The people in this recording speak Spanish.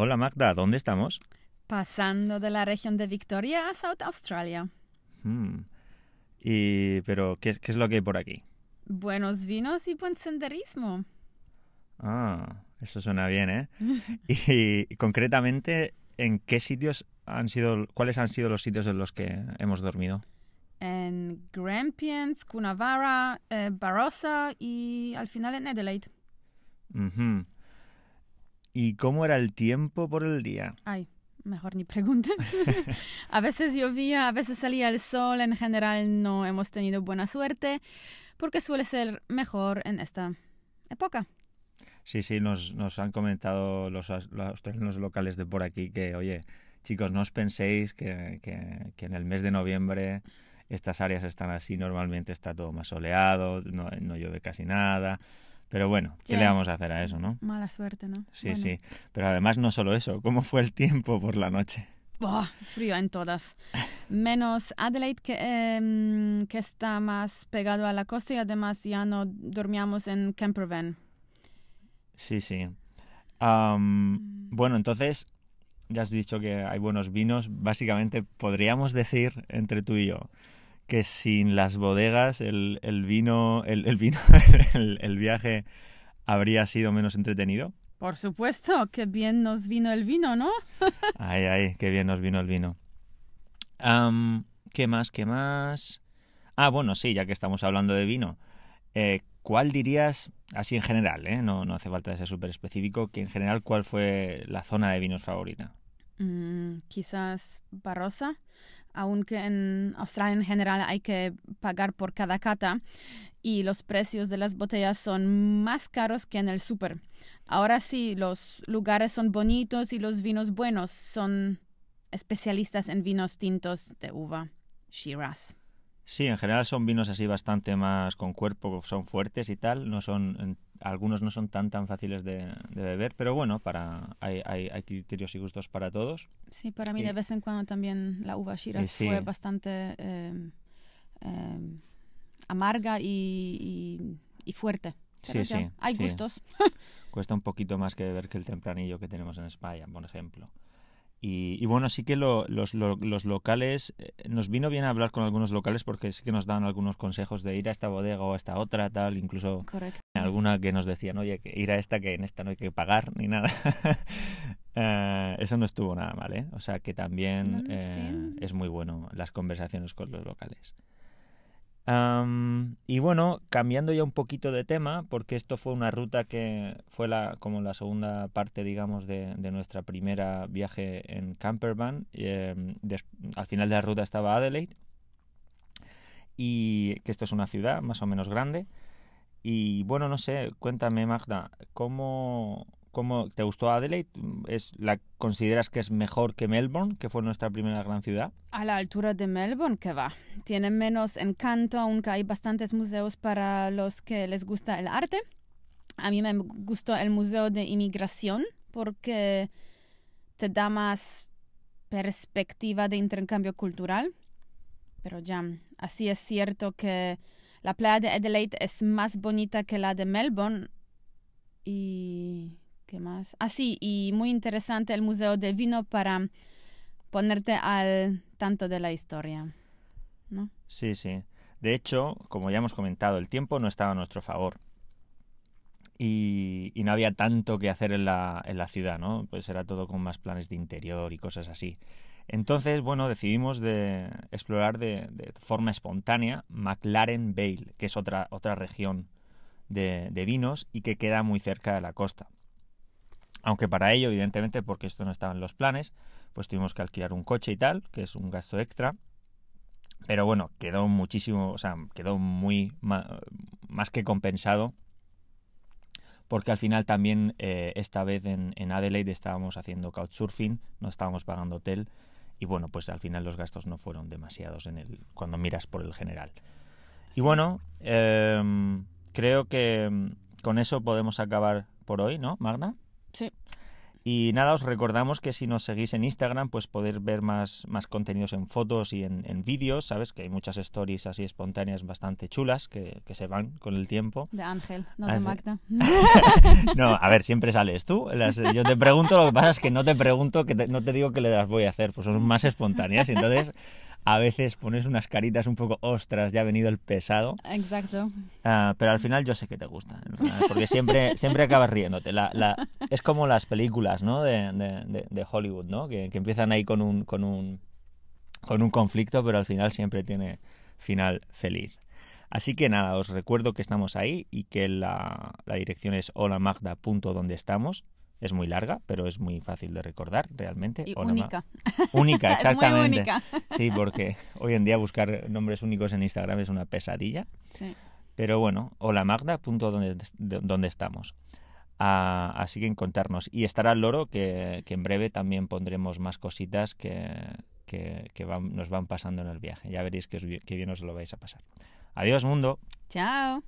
Hola Magda, ¿dónde estamos? Pasando de la región de Victoria a South Australia. Hmm. Y, pero, ¿qué, ¿qué es lo que hay por aquí? Buenos vinos y buen senderismo. Ah, eso suena bien, ¿eh? y, y concretamente, ¿en qué sitios han sido, cuáles han sido los sitios en los que hemos dormido? En Grampians, Coonawarra, eh, Barossa y al final en Adelaide. ¿Y cómo era el tiempo por el día? Ay, mejor ni preguntes. a veces llovía, a veces salía el sol. En general no hemos tenido buena suerte porque suele ser mejor en esta época. Sí, sí, nos, nos han comentado los, aus- los australianos locales de por aquí que, oye, chicos, no os penséis que, que- que en el mes de noviembre estas áreas están así, normalmente está todo más soleado, no, no llueve casi nada. Pero bueno, ¿qué le vamos a hacer a eso, no? Mala suerte, ¿no? Sí, Bueno. sí. Pero además no solo eso, ¿cómo fue el tiempo por la noche? Buah, frío en todas. Menos Adelaide, que, em, que está más pegado a la costa y además ya no dormíamos en campervan. Sí, sí. Bueno, entonces, ya has dicho que hay buenos vinos. Básicamente, podríamos decir entre tú y yo que sin las bodegas el, el vino, el, el vino, el, el viaje habría sido menos entretenido. Por supuesto, que bien nos vino el vino, ¿no? Ay, ay, qué bien nos vino el vino. Am, ¿qué más? ¿Qué más? Ah, bueno, sí, ya que estamos hablando de vino. eh, ¿Cuál dirías, así en general, eh? no, no hace falta ser súper específico, que en general, ¿cuál fue la zona de vinos favorita? Mm, quizás Barossa, aunque en Australia en general hay que pagar por cada cata y los precios de las botellas son más caros que en el súper. Ahora sí, los lugares son bonitos y los vinos buenos son especialistas en vinos tintos de uva, Shiraz. Sí, en general son vinos así bastante más con cuerpo, son fuertes y tal, no son, algunos no son tan tan fáciles de, de beber, pero bueno, para hay, hay, hay criterios y gustos para todos. Sí, para mí Y- de vez en cuando también la uva Shiraz sí. fue bastante eh, eh, amarga y, y- y fuerte. Pero Sí, ya, sí, Hay sí. gustos. Cuesta un poquito más que beber que el tempranillo que tenemos en España, por ejemplo. Y, y bueno, sí que lo- los, lo- los locales, eh, nos vino bien hablar con algunos locales porque sí que nos dan algunos consejos de ir a esta bodega o a esta otra, tal, incluso Correcto. alguna que nos decían, oye, que ir a esta, que en esta no hay que pagar ni nada. Eh, eso no estuvo nada mal, ¿eh? O sea que también No, no, eh, sí. es muy bueno las conversaciones con los locales. Y bueno, cambiando ya un poquito de tema, porque esto fue una ruta que fue la, como la segunda parte, digamos, de, de nuestra primera viaje en campervan. eh, al final de la ruta estaba Adelaide, y que esto es una ciudad más o menos grande. Y bueno, no sé, cuéntame Magda, ¿cómo, cómo te gustó Adelaide? ¿Es, la, ¿Consideras que es mejor que Melbourne, que fue nuestra primera gran ciudad? A la altura de Melbourne, que va. Tiene menos encanto, aunque hay bastantes museos para los que les gusta el arte. A mí me gustó el Museo de Inmigración porque te da más perspectiva de intercambio cultural. Pero ya, así es cierto que la playa de Adelaide es más bonita que la de Melbourne. Y... ¿Qué más? Ah, sí, y muy interesante el Museo de Vino para ponerte al tanto de la historia. ¿No? Sí, sí. De hecho, como ya hemos comentado, el tiempo no estaba a nuestro favor. Y, no había tanto que hacer en la, en la ciudad, ¿no? Pues era todo con más planes de interior y cosas así. Entonces, bueno, decidimos de explorar de, forma espontánea McLaren Vale, que es otra, otra región de vinos y que queda muy cerca de la costa. Aunque para ello, evidentemente, porque esto no estaba en los planes, pues tuvimos que alquilar un coche y tal, que es un gasto extra. Pero bueno, quedó muchísimo, o sea, quedó muy más que compensado. Porque al final también eh, esta vez en, en Adelaide estábamos haciendo couchsurfing, no estábamos pagando hotel. Y bueno, pues al final los gastos no fueron demasiados en el, cuando miras por el general. Y bueno, em, creo que em, con eso podemos acabar por hoy, ¿no, Magda? Sí. Y nada, os recordamos que si nos seguís en Instagram, pues poder ver más, más contenidos en fotos y en, en vídeos, ¿sabes? Que hay muchas stories así espontáneas bastante chulas que, que se van con el tiempo. De Ángel, no Ah, de. Magda. No, a ver, siempre sales tú. Las- yo te pregunto, lo que pasa es que no te pregunto, que te- no te digo que le las voy a hacer, pues son más espontáneas. Y entonces a veces pones unas caritas un poco ostras, ya ha venido el pesado. Exacto. Ah, pero al final yo sé que te gusta, porque siempre, siempre acabas riéndote. La, la- es como las películas ¿no? de, de- de- de Hollywood, ¿no? que, que empiezan ahí con un, con, un, con un conflicto, pero al final siempre tiene final feliz. Así que nada, os recuerdo que estamos ahí y que la, la dirección es holamagda.donde estamos. Es muy larga, pero es muy fácil de recordar, realmente. Y única. Única, Es muy exactamente. única. Sí, porque hoy en día buscar nombres únicos en Instagram es una pesadilla. Sí. Pero bueno, hola Magda, punto donde, de- donde estamos. Ah, así que encontrarnos. Y estará al loro que, que en breve también pondremos más cositas que, que, que van- nos van pasando en el viaje. Ya veréis que, os que bien os lo vais a pasar. Adiós, mundo. Chao.